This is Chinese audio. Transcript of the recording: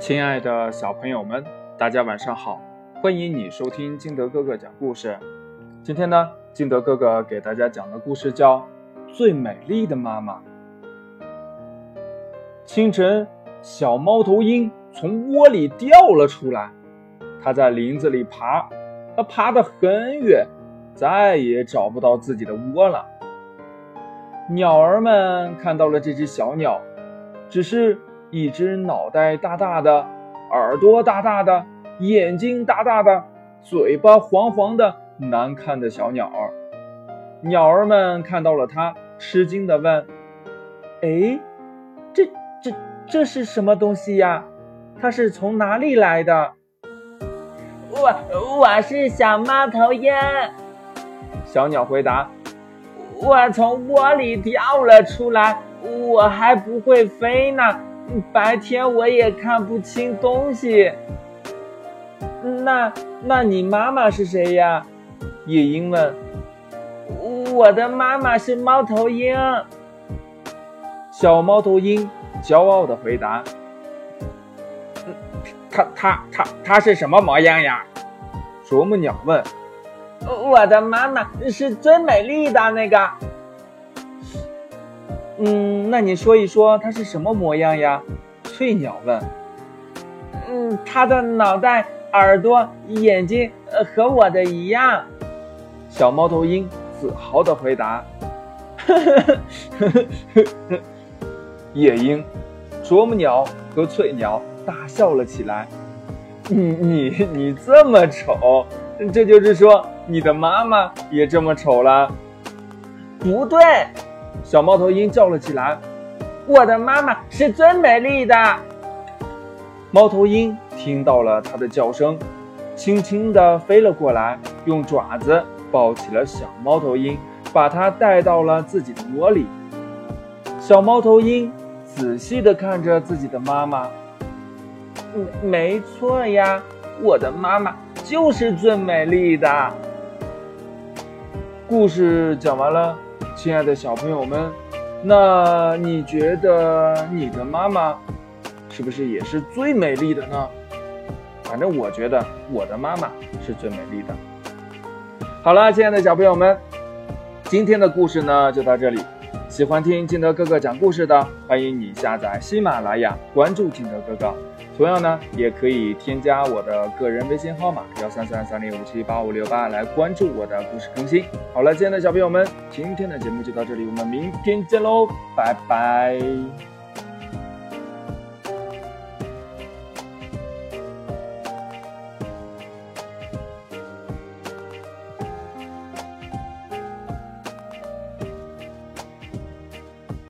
亲爱的小朋友们，大家晚上好！欢迎你收听金德哥哥讲故事。今天呢，金德哥哥给大家讲的故事叫《最美丽的妈妈》。清晨，小猫头鹰从窝里掉了出来，它在林子里爬，它爬得很远，再也找不到自己的窝了。鸟儿们看到了这只小鸟，只是。一只脑袋大大的，耳朵大大的，眼睛大大的，嘴巴黄黄的，难看的小鸟儿。鸟儿们看到了它，吃惊地问：“哎，这、这、这是什么东西呀？它是从哪里来的？”“我、我是小猫头鹰。”小鸟回答：“我从窝里跳了出来，我还不会飞呢。”白天我也看不清东西。那那你妈妈是谁呀？夜莺问。我的妈妈是猫头鹰。小猫头鹰骄傲的回答。它它它它是什么模样呀？啄木鸟问。我的妈妈是最美丽的那个。嗯，那你说一说它是什么模样呀？翠鸟问。嗯，它的脑袋、耳朵、眼睛，呃，和我的一样。小猫头鹰自豪地回答。夜莺、啄木鸟和翠鸟大笑了起来。你你你这么丑，这就是说你的妈妈也这么丑了？不对。小猫头鹰叫了起来：“我的妈妈是最美丽的。”猫头鹰听到了它的叫声，轻轻地飞了过来，用爪子抱起了小猫头鹰，把它带到了自己的窝里。小猫头鹰仔细地看着自己的妈妈：“没没错呀，我的妈妈就是最美丽的。”故事讲完了。亲爱的小朋友们，那你觉得你的妈妈是不是也是最美丽的呢？反正我觉得我的妈妈是最美丽的。好了，亲爱的小朋友们，今天的故事呢就到这里。喜欢听金德哥哥讲故事的，欢迎你下载喜马拉雅，关注金德哥哥。同样呢，也可以添加我的个人微信号码幺三三三零五七八五六八来关注我的故事更新。好了，亲爱的小朋友们，今天的节目就到这里，我们明天见喽，拜拜。